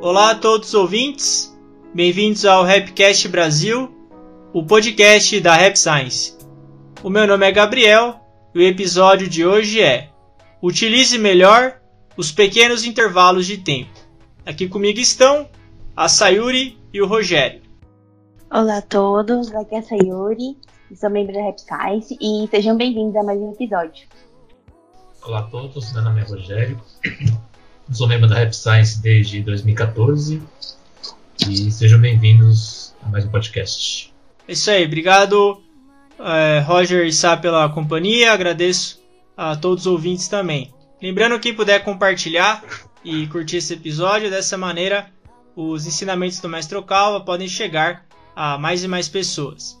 Olá a todos os ouvintes, bem-vindos ao Rapcast Brasil, o podcast da Rap Science. O meu nome é Gabriel e o episódio de hoje é Utilize melhor os pequenos intervalos de tempo. Aqui comigo estão a Sayuri e o Rogério. Olá a todos, aqui é a Sayuri, sou membro da Rap Science e sejam bem-vindos a mais um episódio. Olá a todos, meu nome é Rogério, Sou membro da Rap Science desde 2014 e sejam bem-vindos a mais um podcast. É isso aí, obrigado é, Roger e Sá pela companhia, agradeço a todos os ouvintes também. Lembrando quem puder compartilhar e curtir esse episódio, dessa maneira os ensinamentos do Mestre Calva podem chegar a mais e mais pessoas.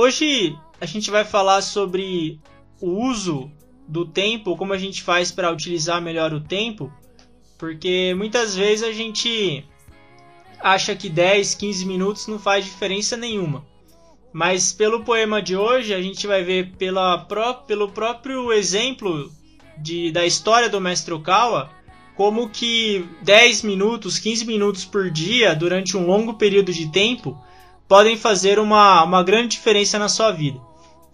Hoje a gente vai falar sobre o uso do tempo, como a gente faz para utilizar melhor o tempo, porque muitas vezes a gente acha que 10, 15 minutos não faz diferença nenhuma. Mas pelo poema de hoje, a gente vai ver pela pró pelo próprio exemplo de, da história do Mestre Okawa, como que 10 minutos, 15 minutos por dia, durante um longo período de tempo, podem fazer uma, uma grande diferença na sua vida.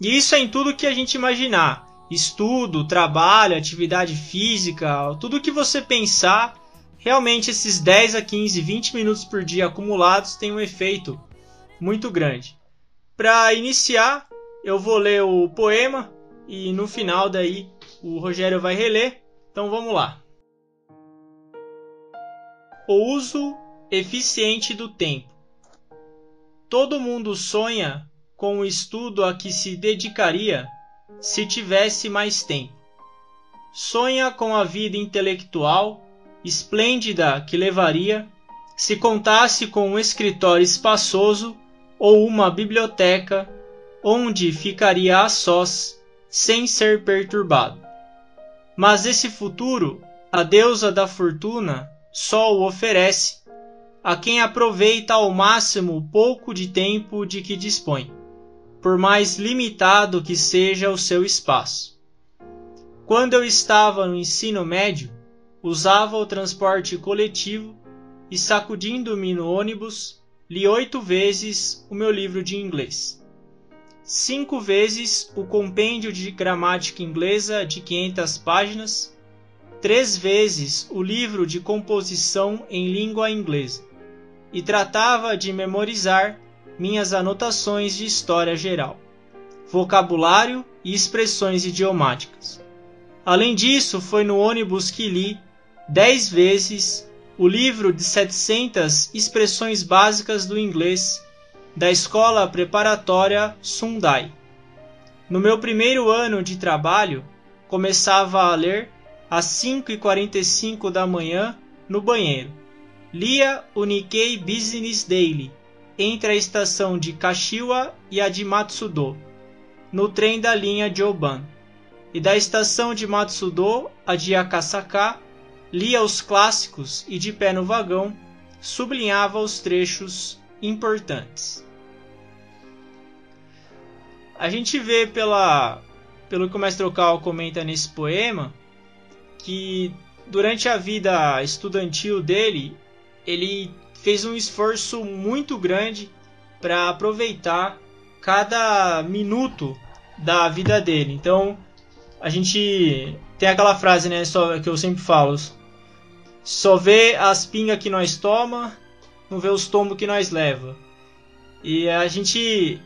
E isso é em tudo que a gente imaginar estudo, trabalho, atividade física, tudo que você pensar, realmente esses 10 a 15, 20 minutos por dia acumulados têm um efeito muito grande. Para iniciar, eu vou ler o poema e no final daí o Rogério vai reler. Então vamos lá. O uso eficiente do tempo. Todo mundo sonha com o estudo a que se dedicaria se tivesse mais tempo. Sonha com a vida intelectual esplêndida que levaria se contasse com um escritório espaçoso ou uma biblioteca onde ficaria a sós sem ser perturbado. Mas esse futuro, a deusa da fortuna só o oferece a quem aproveita ao máximo o pouco de tempo de que dispõe por mais limitado que seja o seu espaço. Quando eu estava no ensino médio, usava o transporte coletivo e, sacudindo-me no ônibus, li oito vezes o meu livro de inglês. Cinco vezes o compêndio de gramática inglesa de 500 páginas, três vezes o livro de composição em língua inglesa, e tratava de memorizar minhas anotações de história geral, vocabulário e expressões idiomáticas. Além disso, foi no ônibus que li dez vezes o livro de 700 expressões básicas do inglês da escola preparatória Sundai. No meu primeiro ano de trabalho, começava a ler às 5h45 da manhã no banheiro. Lia o Nikkei Business Daily entre a estação de Kashiwa e a de Matsudo, no trem da linha Joban, e da estação de Matsudo a de Akasaka, lia os clássicos e de pé no vagão sublinhava os trechos importantes. A gente vê pela, pelo que o Mestre Okal comenta nesse poema que durante a vida estudantil dele ele fez um esforço muito grande para aproveitar cada minuto da vida dele. Então, a gente tem aquela frase, né, só, que eu sempre falo: só vê as pingas que nós toma, não vê os tombos que nós leva. E a gente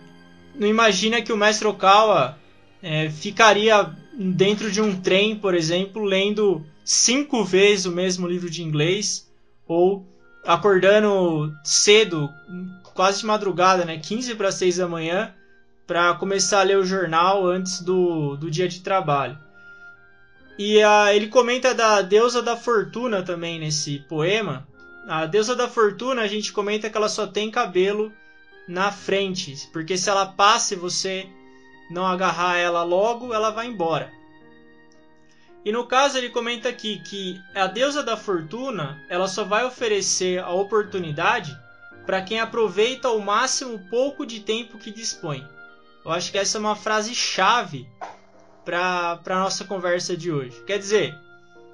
não imagina que o mestre Okawa é, ficaria dentro de um trem, por exemplo, lendo cinco vezes o mesmo livro de inglês ou acordando cedo, quase de madrugada, né? 15 para 6 da manhã, para começar a ler o jornal antes do, do dia de trabalho. E uh, ele comenta da deusa da fortuna também nesse poema. A deusa da fortuna, a gente comenta que ela só tem cabelo na frente, porque se ela passa e você não agarrar ela logo, ela vai embora. E no caso ele comenta aqui que a deusa da fortuna, ela só vai oferecer a oportunidade para quem aproveita ao máximo o pouco de tempo que dispõe. Eu acho que essa é uma frase chave para a nossa conversa de hoje. Quer dizer,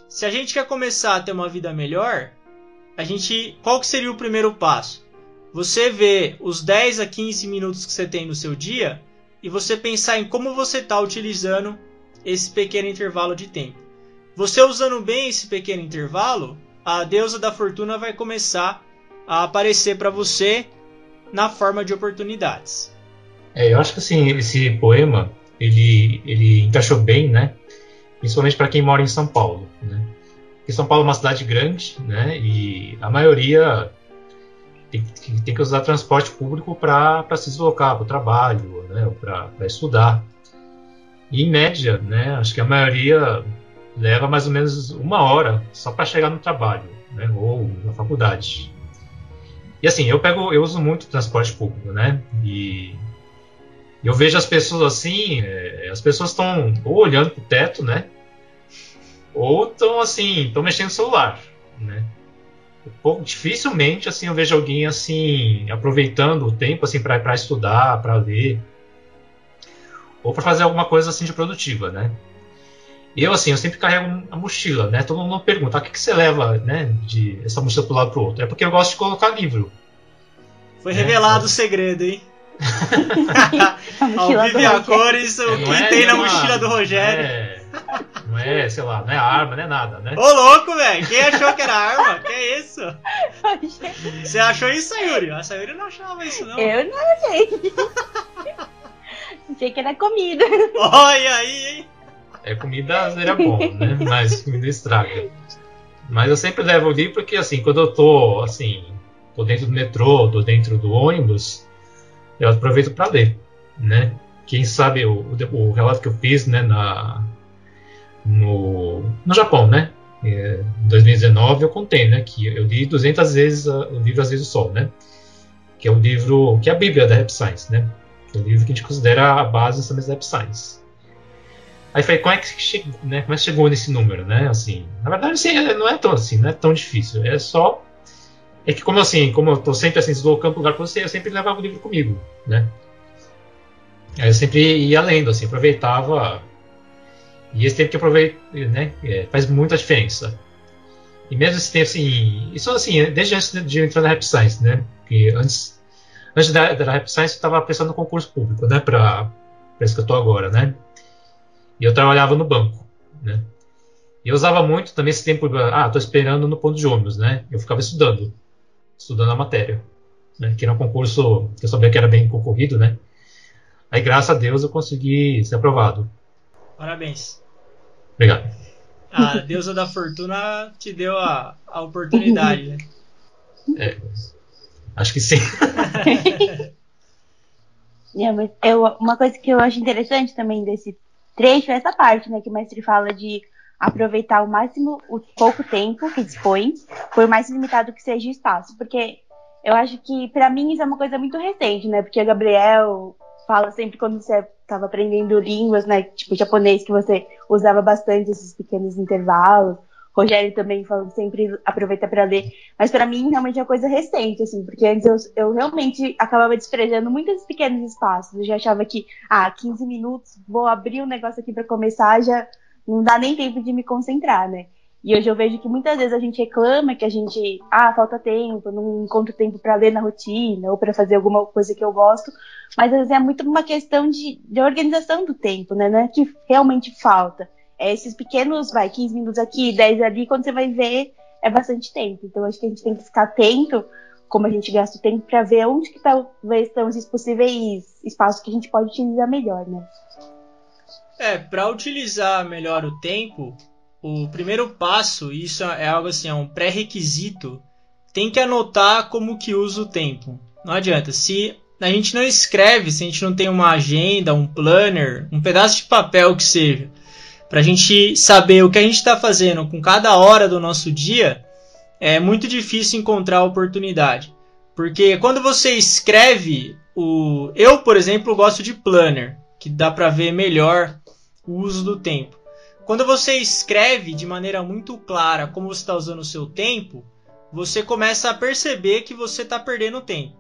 se a gente quer começar a ter uma vida melhor, a gente, qual que seria o primeiro passo? Você vê os 10 a 15 minutos que você tem no seu dia e você pensar em como você está utilizando esse pequeno intervalo de tempo. Você usando bem esse pequeno intervalo, a deusa da fortuna vai começar a aparecer para você na forma de oportunidades. É, eu acho que assim, esse poema ele, ele encaixou bem, né? Principalmente para quem mora em São Paulo, né? Porque São Paulo é uma cidade grande, né? E a maioria tem, tem que usar transporte público para se deslocar para o trabalho, né? Ou para estudar. E em média, né? Acho que a maioria leva mais ou menos uma hora só para chegar no trabalho, né? Ou na faculdade. E assim, eu pego, eu uso muito transporte público, né? E eu vejo as pessoas assim, é, as pessoas estão ou olhando pro teto, né? Ou estão assim, estão mexendo no celular, né? Pouco, dificilmente assim eu vejo alguém assim aproveitando o tempo assim para estudar, para ler ou para fazer alguma coisa assim de produtiva, né? Eu assim, eu sempre carrego a mochila, né? Todo mundo pergunta, ah, o que, que você leva, né, de essa mochila pro lado pro outro? É porque eu gosto de colocar livro. Foi né? revelado é. o segredo, hein? Ao vive a cores, o que é, tem na mochila do Rogério. É, não é, sei lá, não é arma, não é nada, né? Ô louco, velho! Quem achou que era arma? que é isso? Você achou isso, Sayuri? A Sayuri não achava isso, não. Eu não achei. achei que era comida. Olha aí, hein? É comida seria bom, né? Mas comida estraga. Mas eu sempre levo ali porque, assim, quando eu tô, assim, tô dentro do metrô, tô dentro do ônibus, eu aproveito para ler, né? Quem sabe o, o, relato que eu fiz, né, na, no, no Japão, né? É, em 2019 eu contei, né, que eu li 200 vezes o livro Às vezes o Sol, né? Que é o livro, que é a Bíblia da Rap Science, né? Que é o livro que a gente considera a base também da Rap Science. Aí falei, como é que chegou, né? Como é que chegou nesse número, né? Assim, na verdade, assim, não é tão assim, não é tão difícil. É só é que como assim, como eu tô sempre assim, deslocando lugar para você, eu sempre levava o livro comigo, né? Aí eu sempre ia lendo, assim, aproveitava. E esse tempo que eu aproveito, né, é, faz muita diferença. E mesmo esse tempo, assim, isso assim, desde antes de entrar na Rap Science, né? Porque antes, antes da, da Rap Science eu estava prestando concurso público, né, para isso que eu tô agora, né? E eu trabalhava no banco, né? E eu usava muito também esse tempo, ah, tô esperando no ponto de ônibus, né? Eu ficava estudando estudando a matéria, né? que era um concurso que eu sabia que era bem concorrido, né? Aí, graças a Deus, eu consegui ser aprovado. Parabéns. Obrigado. A deusa da fortuna te deu a, a oportunidade, né? É, acho que sim. é, mas eu, uma coisa que eu acho interessante também desse trecho é essa parte, né? Que o mestre fala de aproveitar ao máximo o pouco tempo que dispõe, por mais limitado que seja o espaço. Porque eu acho que, para mim, isso é uma coisa muito recente, né? Porque o Gabriel fala sempre quando você estava aprendendo línguas, né? Tipo japonês, que você usava bastante esses pequenos intervalos. Rogério também falando sempre aproveita para ler. Mas para mim, realmente é uma coisa recente, assim, porque antes eu, eu realmente acabava desprezando muitos pequenos espaços. Eu já achava que, ah, 15 minutos, vou abrir um negócio aqui para começar, já não dá nem tempo de me concentrar, né? E hoje eu vejo que muitas vezes a gente reclama que a gente, ah, falta tempo, não encontro tempo para ler na rotina ou para fazer alguma coisa que eu gosto, mas às vezes é muito uma questão de, de organização do tempo, né? Não é que realmente falta. É esses pequenos, vai, 15 minutos aqui, 10 ali, quando você vai ver, é bastante tempo. Então acho que a gente tem que ficar atento como a gente gasta o tempo para ver onde que talvez estão os possíveis espaços que a gente pode utilizar melhor, né? É, para utilizar melhor o tempo, o primeiro passo, isso é algo assim, é um pré-requisito, tem que anotar como que usa o tempo. Não adianta, se a gente não escreve, se a gente não tem uma agenda, um planner, um pedaço de papel que seja, para a gente saber o que a gente está fazendo com cada hora do nosso dia, é muito difícil encontrar oportunidade. Porque quando você escreve, o eu, por exemplo, gosto de planner, que dá para ver melhor o uso do tempo. Quando você escreve de maneira muito clara como você está usando o seu tempo, você começa a perceber que você está perdendo tempo.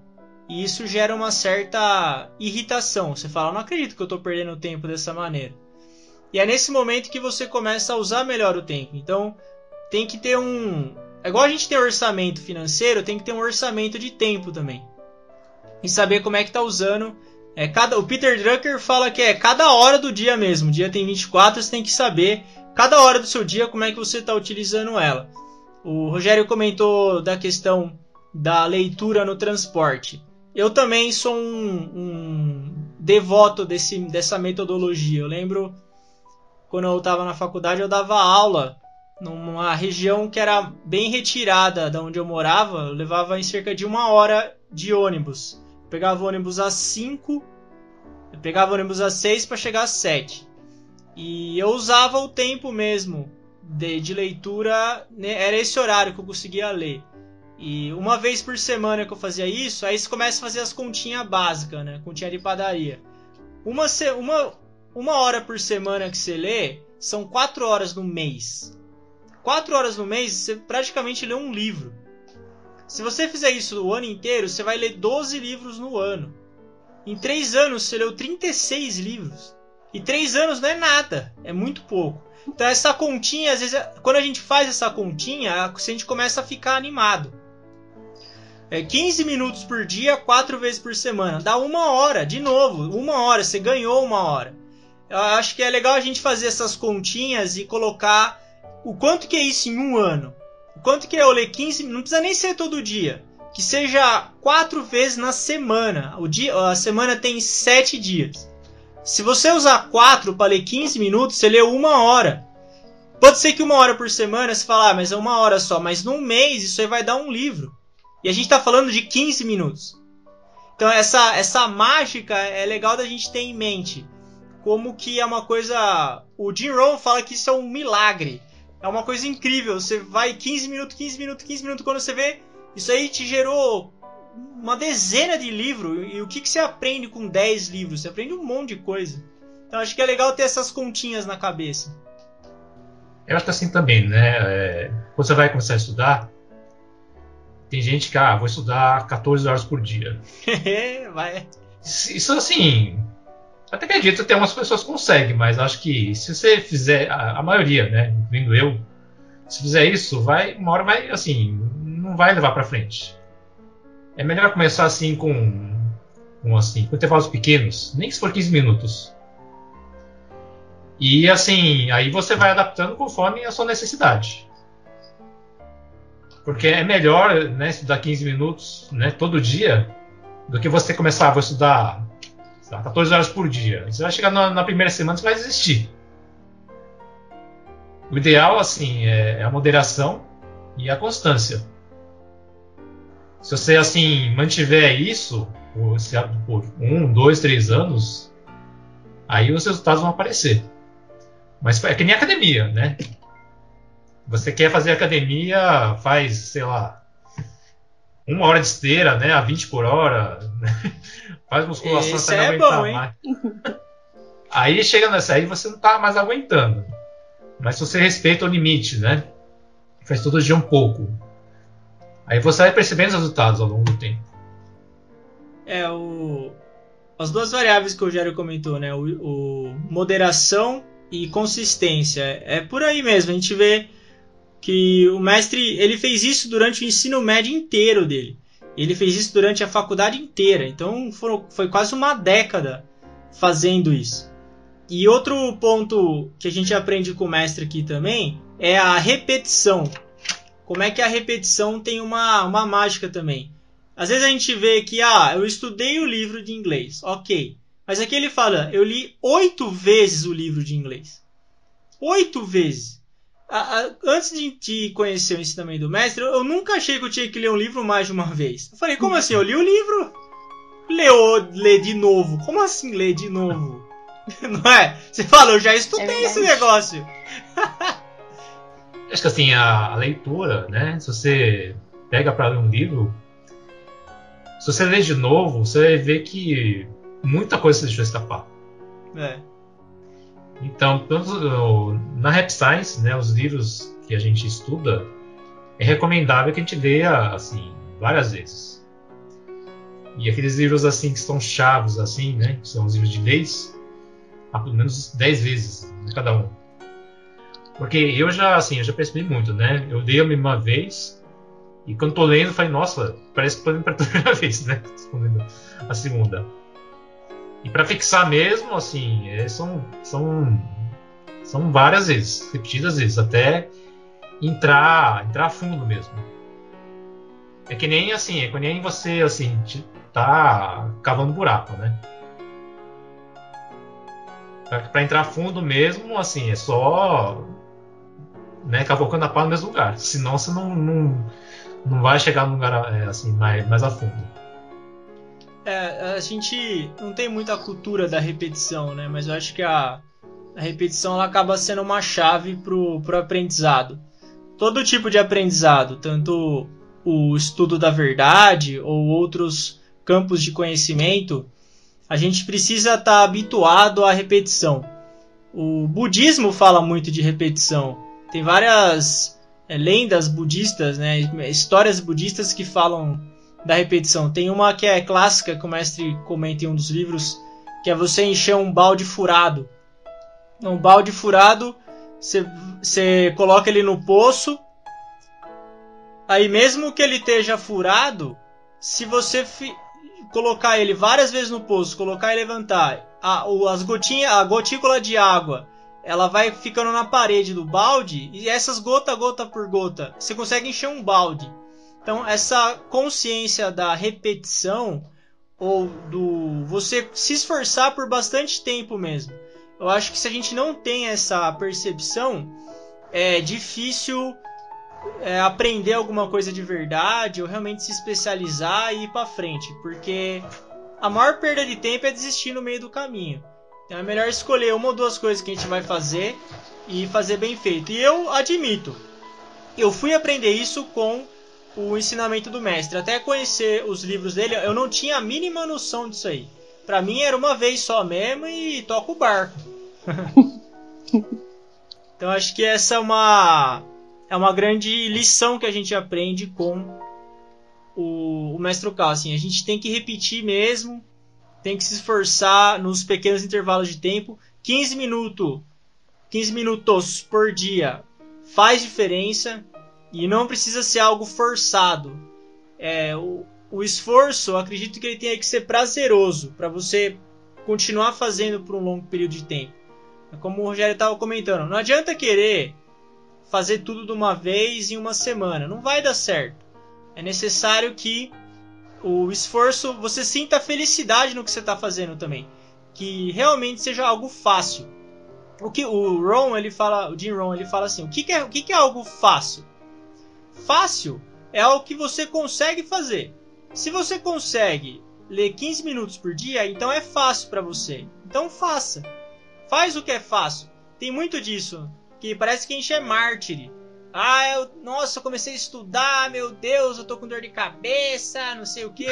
E isso gera uma certa irritação. Você fala, não acredito que eu estou perdendo tempo dessa maneira. E é nesse momento que você começa a usar melhor o tempo. Então, tem que ter um. É igual a gente tem orçamento financeiro, tem que ter um orçamento de tempo também. E saber como é que tá usando. É cada, o Peter Drucker fala que é cada hora do dia mesmo. O dia tem 24, você tem que saber cada hora do seu dia como é que você está utilizando ela. O Rogério comentou da questão da leitura no transporte. Eu também sou um, um devoto desse, dessa metodologia. Eu lembro quando eu estava na faculdade, eu dava aula numa região que era bem retirada da onde eu morava. Eu levava em cerca de uma hora de ônibus. Eu pegava ônibus às 5, eu pegava ônibus às 6 para chegar às 7. E eu usava o tempo mesmo de, de leitura, né? era esse horário que eu conseguia ler. E uma vez por semana que eu fazia isso, aí você começa a fazer as continhas básicas, né? Continha de padaria. Uma, uma, uma hora por semana que você lê, são quatro horas no mês. Quatro horas no mês, você praticamente lê um livro. Se você fizer isso o ano inteiro, você vai ler 12 livros no ano. Em três anos, você leu 36 livros. E três anos não é nada, é muito pouco. Então essa continha, às vezes, quando a gente faz essa continha, a gente começa a ficar animado. É 15 minutos por dia, quatro vezes por semana. Dá uma hora, de novo, uma hora, você ganhou uma hora. Eu acho que é legal a gente fazer essas continhas e colocar o quanto que é isso em um ano. O quanto que é eu ler 15 não precisa nem ser todo dia. Que seja quatro vezes na semana. O dia, a semana tem sete dias. Se você usar 4 para ler 15 minutos, você leu uma hora. Pode ser que uma hora por semana você fala, ah, mas é uma hora só. Mas num mês isso aí vai dar um livro. E a gente está falando de 15 minutos. Então essa, essa mágica é legal da gente ter em mente. Como que é uma coisa... O Jim Rohn fala que isso é um milagre. É uma coisa incrível. Você vai 15 minutos, 15 minutos, 15 minutos. Quando você vê, isso aí te gerou uma dezena de livros. E o que, que você aprende com 10 livros? Você aprende um monte de coisa. Então acho que é legal ter essas continhas na cabeça. Eu acho que assim também, né? É, quando você vai começar a estudar, tem gente que, ah, vou estudar 14 horas por dia. vai. Isso assim. Até acredito que algumas pessoas conseguem, mas acho que se você fizer, a, a maioria, né? Incluindo eu, se fizer isso, vai, uma hora vai, assim, não vai levar para frente. É melhor começar assim com, com assim, com intervalos pequenos, nem que se for 15 minutos. E assim, aí você vai adaptando conforme a sua necessidade. Porque é melhor né, estudar 15 minutos né, todo dia do que você começar a estudar lá, 14 horas por dia. Você vai chegar na, na primeira semana e vai desistir. O ideal assim é, é a moderação e a constância. Se você assim mantiver isso por um, dois, três anos, aí os resultados vão aparecer. Mas é que nem academia, né? Você quer fazer academia, faz, sei lá, uma hora de esteira, né? A 20 por hora. Né? Faz musculação Esse até é não aguentar bom, mais. Aí chega nessa aí você não tá mais aguentando. Mas se você respeita o limite, né? Faz todo dia um pouco. Aí você vai percebendo os resultados ao longo do tempo. É, o... as duas variáveis que o Rogério comentou, né? O, o, moderação e consistência. É por aí mesmo. A gente vê que o mestre ele fez isso durante o ensino médio inteiro dele. Ele fez isso durante a faculdade inteira. Então foram, foi quase uma década fazendo isso. E outro ponto que a gente aprende com o mestre aqui também é a repetição como é que a repetição tem uma, uma mágica também. Às vezes a gente vê que, ah, eu estudei o livro de inglês, ok. Mas aqui ele fala, eu li oito vezes o livro de inglês. Oito vezes. Antes de, conhecer o ensinamento do mestre, eu, nunca achei que eu tinha que ler um livro mais de uma vez. Eu falei, como assim? Eu li o livro? Leu, lê de novo. Como assim ler de novo? Não é? Você fala, eu já estudei é esse negócio. acho que assim, a, a leitura, né? Se você pega para ler um livro, se você ler de novo, você vai ver que muita coisa você deixou escapar. É. Então, na Rap Science, né, os livros que a gente estuda, é recomendável que a gente leia assim várias vezes. E aqueles livros assim que são chaves assim, né, que são os livros de leis, a pelo menos 10 vezes cada um. Porque eu já, assim, eu já percebi muito, né? Eu dei a mesma vez e quando tô lendo, eu falei, nossa, parece que tô lendo pela primeira vez, né? A segunda. E para fixar mesmo, assim, é, são, são, são várias vezes, repetidas vezes, até entrar, entrar fundo mesmo. É que nem assim, é que nem você assim, tá cavando buraco, né? Para entrar fundo mesmo, assim, é só né, cavocando a pá no mesmo lugar. Senão você não, não, não vai chegar num lugar é, assim, mais, mais a fundo. É, a gente não tem muita cultura da repetição, né? Mas eu acho que a, a repetição ela acaba sendo uma chave pro, pro aprendizado. Todo tipo de aprendizado, tanto o estudo da verdade ou outros campos de conhecimento, a gente precisa estar tá habituado à repetição. O budismo fala muito de repetição. Tem várias é, lendas budistas, né, histórias budistas que falam da repetição. Tem uma que é clássica, que o mestre comenta em um dos livros, que é você encher um balde furado. Um balde furado, você coloca ele no poço, aí mesmo que ele esteja furado, se você colocar ele várias vezes no poço, colocar e levantar, a, as gotinhas, a gotícula de água, ela vai ficando na parede do balde e essas gota gota por gota, você consegue encher um balde. Então essa consciência da repetição ou do você se esforçar por bastante tempo mesmo. Eu acho que se a gente não tem essa percepção, é difícil é, aprender alguma coisa de verdade ou realmente se especializar e ir para frente, porque a maior perda de tempo é desistir no meio do caminho. Então é melhor escolher uma ou duas coisas que a gente vai fazer e fazer bem feito. E eu admito, eu fui aprender isso com o ensinamento do mestre. Até conhecer os livros dele, eu não tinha a mínima noção disso aí. Para mim era uma vez só mesmo e toca o barco. então acho que essa é uma é uma grande lição que a gente aprende com o, o Mestre Cal. Assim, a gente tem que repetir mesmo, tem que se esforçar nos pequenos intervalos de tempo. 15 minutos, 15 minutos por dia faz diferença e não precisa ser algo forçado. É, o, o esforço, acredito que ele tenha que ser prazeroso para você continuar fazendo por um longo período de tempo. É como o Rogério estava comentando, não adianta querer fazer tudo de uma vez em uma semana. Não vai dar certo. É necessário que o esforço, você sinta felicidade no que você está fazendo também. Que realmente seja algo fácil. O que o Ron, ele fala, o Jim Ron, ele fala assim: o que, que é, o que, que é algo fácil? Fácil é algo que você consegue fazer. Se você consegue ler 15 minutos por dia, então é fácil para você. Então faça. Faz o que é fácil. Tem muito disso que parece que a gente é mártir. Ah, eu, nossa, eu comecei a estudar, meu Deus, eu tô com dor de cabeça, não sei o que.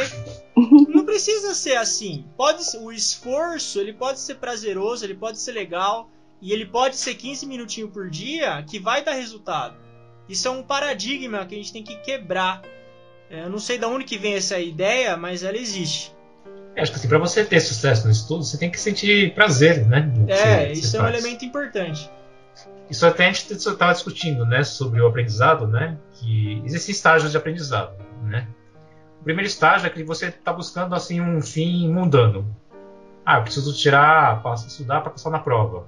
Não precisa ser assim. Pode o esforço, ele pode ser prazeroso, ele pode ser legal e ele pode ser 15 minutinhos por dia que vai dar resultado. Isso é um paradigma que a gente tem que quebrar. É, eu não sei de onde que vem essa ideia, mas ela existe. É, acho que assim, para você ter sucesso no estudo, você tem que sentir prazer, né? É, você, isso é um elemento importante. Isso até a gente estava discutindo, né, sobre o aprendizado, né, que existem estágios de aprendizado, né. O primeiro estágio é que você está buscando assim um fim mundano. Ah, eu preciso tirar, estudar para passar na prova.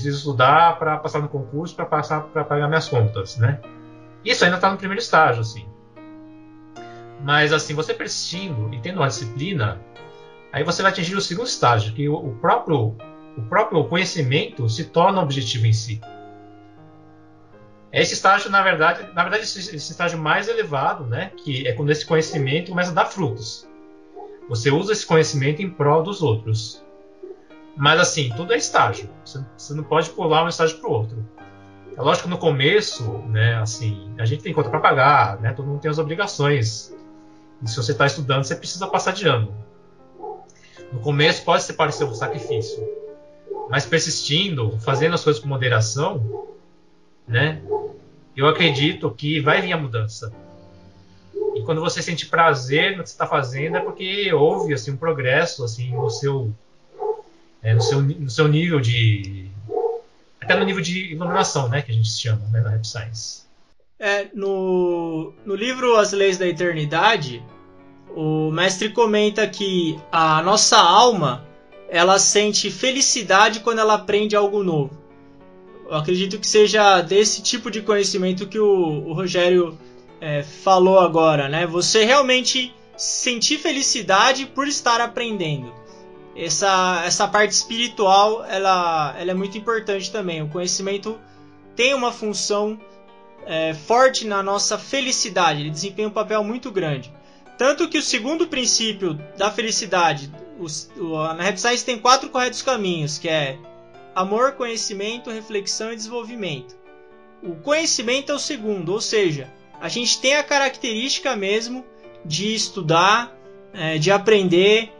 Preciso estudar para passar no concurso, para passar para pagar minhas contas, né? Isso ainda está no primeiro estágio, assim. Mas assim, você persistindo e tendo uma disciplina, aí você vai atingir o segundo estágio, que o próprio o próprio conhecimento se torna objetivo em si. Esse estágio, na verdade, na verdade, esse, esse estágio mais elevado, né, que é quando esse conhecimento começa a dar frutos. Você usa esse conhecimento em prol dos outros. Mas assim, tudo é estágio. Você, não pode pular um estágio para o outro. É lógico que no começo, né, assim, a gente tem conta para pagar, né, todo mundo tem as obrigações. E se você está estudando, você precisa passar de ano. No começo pode ser parecer um sacrifício, mas persistindo, fazendo as coisas com moderação, né? Eu acredito que vai vir a mudança. E quando você sente prazer no que você está fazendo, é porque houve assim um progresso assim no seu é, no, seu, no seu nível de. até no nível de iluminação, né, que a gente chama né, na Rap Science. É, no, no livro As Leis da Eternidade, o mestre comenta que a nossa alma ela sente felicidade quando ela aprende algo novo. Eu acredito que seja desse tipo de conhecimento que o, o Rogério é, falou agora, né? Você realmente sentir felicidade por estar aprendendo. Essa, essa parte espiritual ela, ela é muito importante também. O conhecimento tem uma função é, forte na nossa felicidade, ele desempenha um papel muito grande. Tanto que o segundo princípio da felicidade, os, o, na Rap Science tem quatro corretos caminhos, que é amor, conhecimento, reflexão e desenvolvimento. O conhecimento é o segundo, ou seja, a gente tem a característica mesmo de estudar, é, de aprender,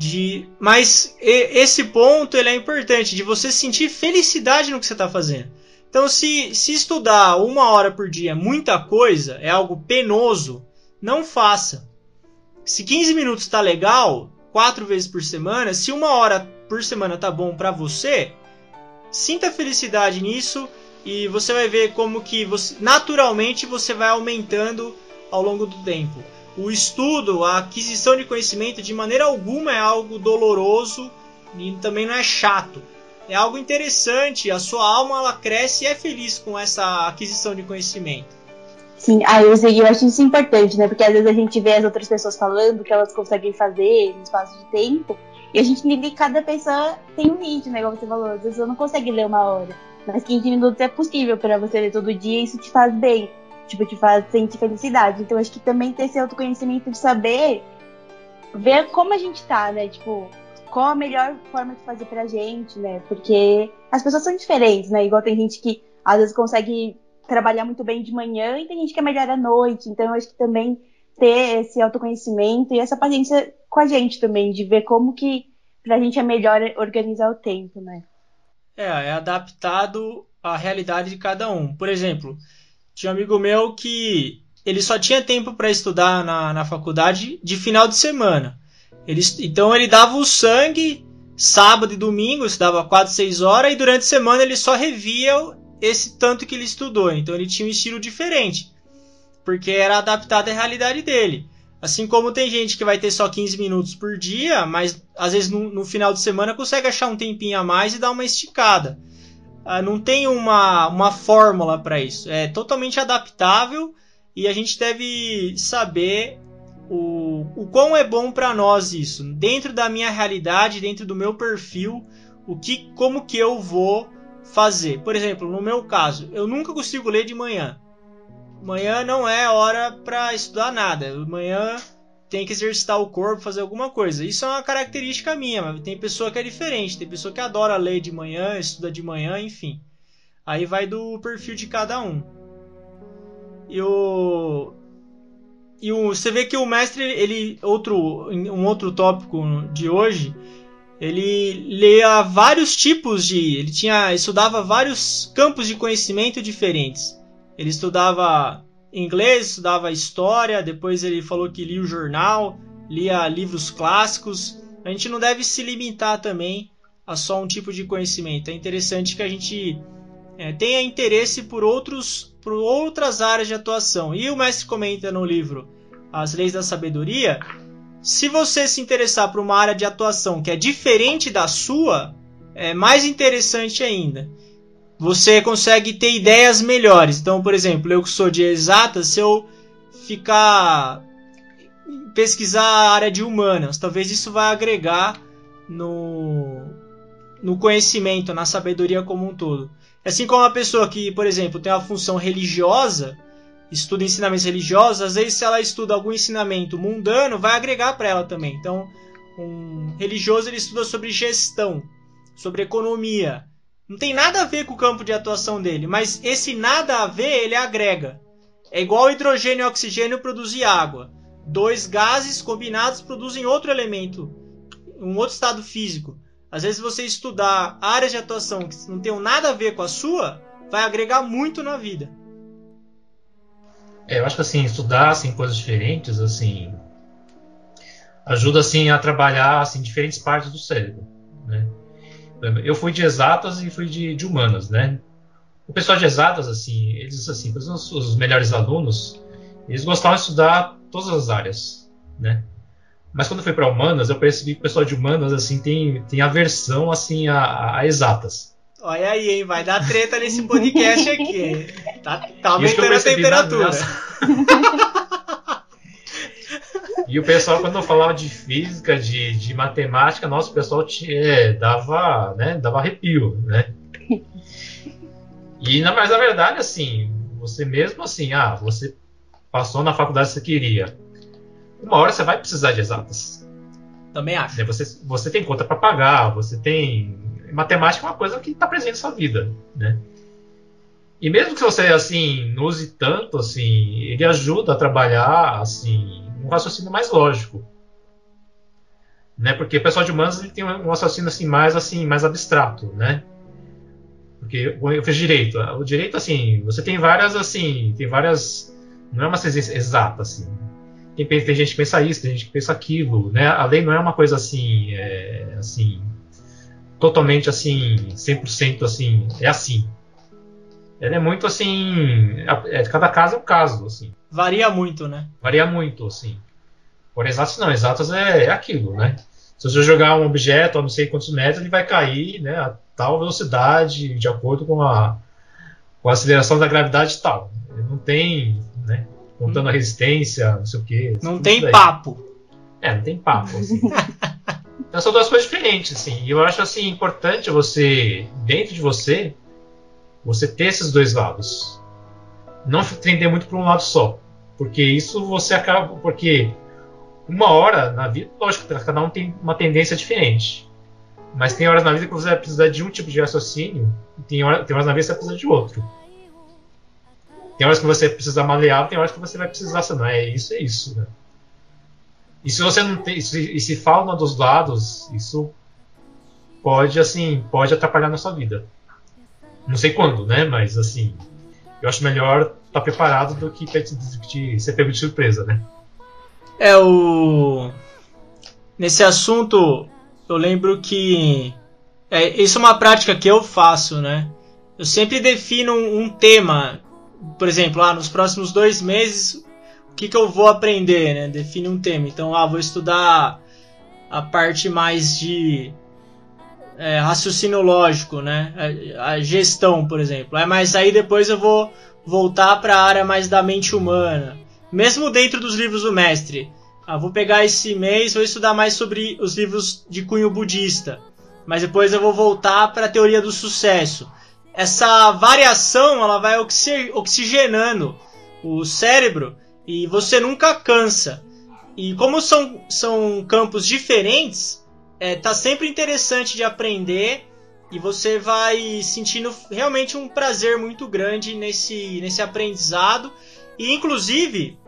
de mas esse ponto ele é importante de você sentir felicidade no que você está fazendo. Então, se, se estudar uma hora por dia é muita coisa, é algo penoso, não faça. Se 15 minutos está legal, quatro vezes por semana, se uma hora por semana tá bom para você, sinta felicidade nisso e você vai ver como que você, naturalmente você vai aumentando ao longo do tempo. O estudo, a aquisição de conhecimento, de maneira alguma é algo doloroso e também não é chato. É algo interessante, a sua alma ela cresce e é feliz com essa aquisição de conhecimento. Sim, ah, eu, eu acho isso importante, né? Porque às vezes a gente vê as outras pessoas falando que elas conseguem fazer no espaço de tempo, e a gente entende que cada pessoa tem um limite, né? Igual você falou, às vezes você não consegue ler uma hora. Mas 15 minutos é possível para você ler todo dia e isso te faz bem tipo, te faz sentir felicidade. Então, acho que também ter esse autoconhecimento de saber ver como a gente tá, né? Tipo, qual a melhor forma de fazer pra gente, né? Porque as pessoas são diferentes, né? Igual tem gente que às vezes consegue trabalhar muito bem de manhã e tem gente que é melhor à noite. Então, acho que também ter esse autoconhecimento e essa paciência com a gente também, de ver como que pra gente é melhor organizar o tempo, né? É, é adaptado à realidade de cada um. Por exemplo, tinha um amigo meu que ele só tinha tempo para estudar na, na faculdade de final de semana. Ele, então ele dava o sangue sábado e domingo, estudava 4, 6 horas, e durante a semana ele só revia esse tanto que ele estudou. Então ele tinha um estilo diferente, porque era adaptado à realidade dele. Assim como tem gente que vai ter só 15 minutos por dia, mas às vezes no, no final de semana consegue achar um tempinho a mais e dar uma esticada. Ah, não tem uma, uma fórmula para isso. É totalmente adaptável e a gente deve saber o, o quão é bom para nós isso. Dentro da minha realidade, dentro do meu perfil, o que, como que eu vou fazer. Por exemplo, no meu caso, eu nunca consigo ler de manhã. Manhã não é hora para estudar nada. Manhã tem que exercitar o corpo, fazer alguma coisa. Isso é uma característica minha, mas tem pessoa que é diferente. Tem pessoa que adora ler de manhã, estuda de manhã, enfim. Aí vai do perfil de cada um. E o e o, você vê que o mestre, ele outro um outro tópico de hoje, ele lia vários tipos de, ele tinha estudava vários campos de conhecimento diferentes. Ele estudava inglês, estudava história, depois ele falou que lia o jornal, lia livros clássicos. A gente não deve se limitar também a só um tipo de conhecimento. É interessante que a gente é, tenha interesse por, outros, por outras áreas de atuação. E o mestre comenta no livro As Leis da Sabedoria. Se você se interessar por uma área de atuação que é diferente da sua, é mais interessante ainda você consegue ter ideias melhores. Então, por exemplo, eu que sou de exatas, se eu ficar pesquisar a área de humanas, talvez isso vai agregar no, no conhecimento, na sabedoria como um todo. Assim como uma pessoa que, por exemplo, tem uma função religiosa, estuda ensinamentos religiosos, às vezes se ela estuda algum ensinamento mundano, vai agregar para ela também. Então, um religioso ele estuda sobre gestão, sobre economia. Não tem nada a ver com o campo de atuação dele, mas esse nada a ver ele agrega. É igual hidrogênio e oxigênio produzir água. Dois gases combinados produzem outro elemento, um outro estado físico. Às vezes você estudar áreas de atuação que não tem nada a ver com a sua, vai agregar muito na vida. É, eu acho que assim, estudar assim, coisas diferentes, assim, ajuda assim a trabalhar assim diferentes partes do cérebro? Eu fui de exatas e fui de, de humanas, né? O pessoal de exatas, assim, eles, assim, os, os melhores alunos, eles gostavam de estudar todas as áreas, né? Mas quando eu fui para humanas, eu percebi que o pessoal de humanas assim tem, tem aversão assim a, a exatas. Olha aí, hein? Vai dar treta nesse podcast aqui. Tá, tá aumentando a temperatura. e o pessoal, quando eu falava de física, de, de matemática, nossa, o pessoal é, dava, né, dava arrepio, né? E, mas na verdade, assim, você mesmo assim, ah, você passou na faculdade que você queria uma hora você vai precisar de exatas. Também acho. Você, você tem conta para pagar, você tem. Matemática é uma coisa que está presente na sua vida, né? E mesmo que você assim não use tanto, assim, ele ajuda a trabalhar assim um raciocínio mais lógico, né? Porque o pessoal de humanas ele tem um raciocínio assim mais assim mais abstrato, né? Porque eu fiz direito, o direito assim você tem várias assim tem várias não é uma ciência exata assim tem, tem, gente que pensa isso, tem gente que pensa aquilo, né? A lei não é uma coisa assim, é, assim totalmente assim, 100% assim, é assim. Ela é muito assim, é, cada caso é um caso, assim. Varia muito, né? Varia muito, assim. Por exatos não, exatas é, é aquilo, né? Se você jogar um objeto a não sei quantos metros, ele vai cair né, a tal velocidade, de acordo com a, com a aceleração da gravidade e tal. Ele não tem, né? contando a resistência, não sei o quê. Não tem daí. papo. É, não tem papo. Assim. então são duas coisas diferentes, assim. E eu acho assim importante você, dentro de você, você ter esses dois lados. Não tender muito para um lado só. Porque isso você acaba. Porque uma hora na vida, lógico, cada um tem uma tendência diferente. Mas tem horas na vida que você vai precisar de um tipo de raciocínio, e tem, hora, tem horas na vida que você vai precisar de outro. Tem horas que você precisa maleável, tem horas que você vai precisar, não é isso, é isso. Né? E se você não tem, se, e se falta um dos lados, isso pode assim, pode atrapalhar na sua vida. Não sei quando, né? Mas assim, eu acho melhor estar tá preparado do que te, ser pego de surpresa, né? É o nesse assunto eu lembro que é, isso é uma prática que eu faço, né? Eu sempre defino um, um tema por exemplo, ah, nos próximos dois meses, o que, que eu vou aprender, né? Define um tema. Então, ah, vou estudar a parte mais de é, raciocínio lógico, né? A, gestão, por exemplo. É, mas aí depois eu vou voltar para a área mais da mente humana. Mesmo dentro dos livros do mestre. Ah, vou pegar esse mês, vou estudar mais sobre os livros de cunho budista. Mas depois eu vou voltar para a teoria do sucesso essa variação ela vai oxigenando o cérebro e você nunca cansa. E como são, são campos diferentes, é, tá sempre interessante de aprender e você vai sentindo realmente um prazer muito grande nesse, nesse aprendizado. E inclusive,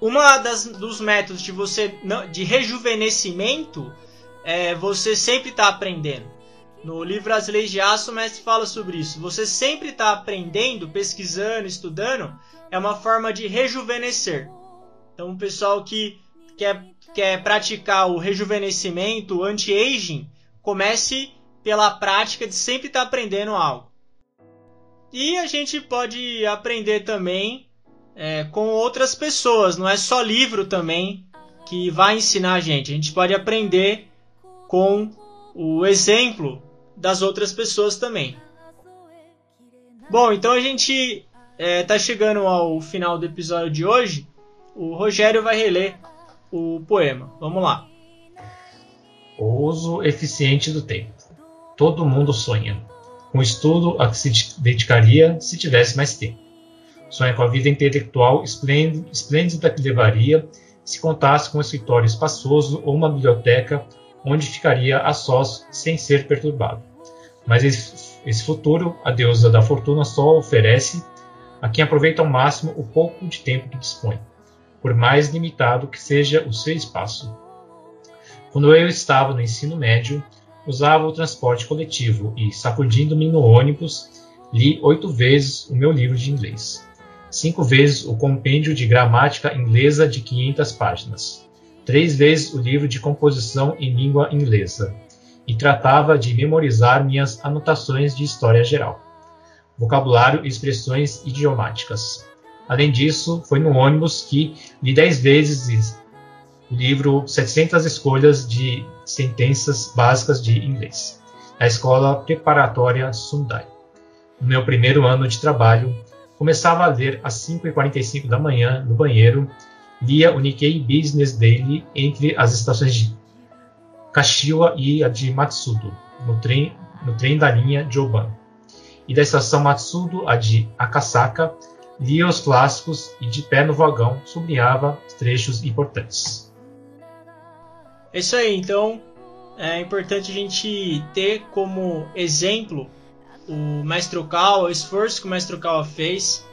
uma das, dos métodos de você de rejuvenescimento é você sempre estar tá aprendendo. No livro As Leis de Aço, o mestre fala sobre isso. Você sempre está aprendendo, pesquisando, estudando, é uma forma de rejuvenescer. Então, o pessoal que quer, quer praticar o rejuvenescimento, o anti-aging, comece pela prática de sempre estar tá aprendendo algo. E a gente pode aprender também é, com outras pessoas, não é só livro também que vai ensinar a gente. A gente pode aprender com o exemplo das outras pessoas também. Bom, então a gente está é, chegando ao final do episódio de hoje. O Rogério vai reler o poema. Vamos lá. O uso eficiente do tempo. Todo mundo sonha. Com estudo a que se dedicaria se tivesse mais tempo. Sonha com a vida intelectual esplêndida que levaria se contasse com um escritório espaçoso ou uma biblioteca onde ficaria a sós sem ser perturbado. Mas esse, esse futuro, a deusa da fortuna só oferece a quem aproveita ao máximo o pouco de tempo que dispõe, por mais limitado que seja o seu espaço. Quando eu estava no ensino médio, usava o transporte coletivo e, sacudindo-me no ônibus, li oito vezes o meu livro de inglês. Cinco vezes o compêndio de gramática inglesa de 500 páginas. Três vezes o livro de composição em língua inglesa e tratava de memorizar minhas anotações de história geral, vocabulário e expressões idiomáticas. Além disso, foi no ônibus que li dez vezes o livro 700 escolhas de sentenças básicas de inglês, na escola preparatória Sundai. No meu primeiro ano de trabalho, começava a ler às 5h45 da manhã no banheiro, lia o Nikkei Business Daily entre as estações de Kashiwa e a de Matsudo, no trem, no trem da linha Joban. E da estação Matsudo, a de Akasaka, lia os clássicos e, de pé no vagão, sublinhava trechos importantes. É isso aí, então é importante a gente ter como exemplo o Mestre Okawa, o esforço que o Mestre Okawa fez.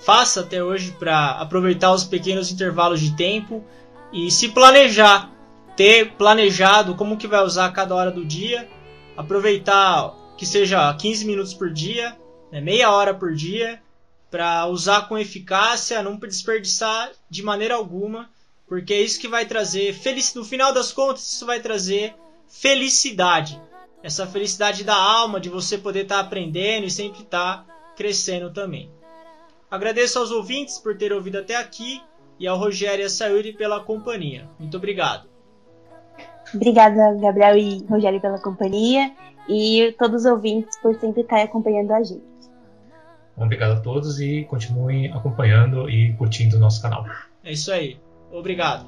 Faça até hoje para aproveitar os pequenos intervalos de tempo e se planejar ter planejado como que vai usar cada hora do dia, aproveitar que seja 15 minutos por dia, né, meia hora por dia, para usar com eficácia, não desperdiçar de maneira alguma, porque é isso que vai trazer felicidade. No final das contas, isso vai trazer felicidade. Essa felicidade da alma, de você poder estar tá aprendendo e sempre estar tá crescendo também. Agradeço aos ouvintes por ter ouvido até aqui e ao Rogério e a Sayuri pela companhia. Muito obrigado. Obrigada, Gabriel e Rogério, pela companhia e todos os ouvintes por sempre estar acompanhando a gente. Obrigado a todos e continuem acompanhando e curtindo o nosso canal. É isso aí. Obrigado.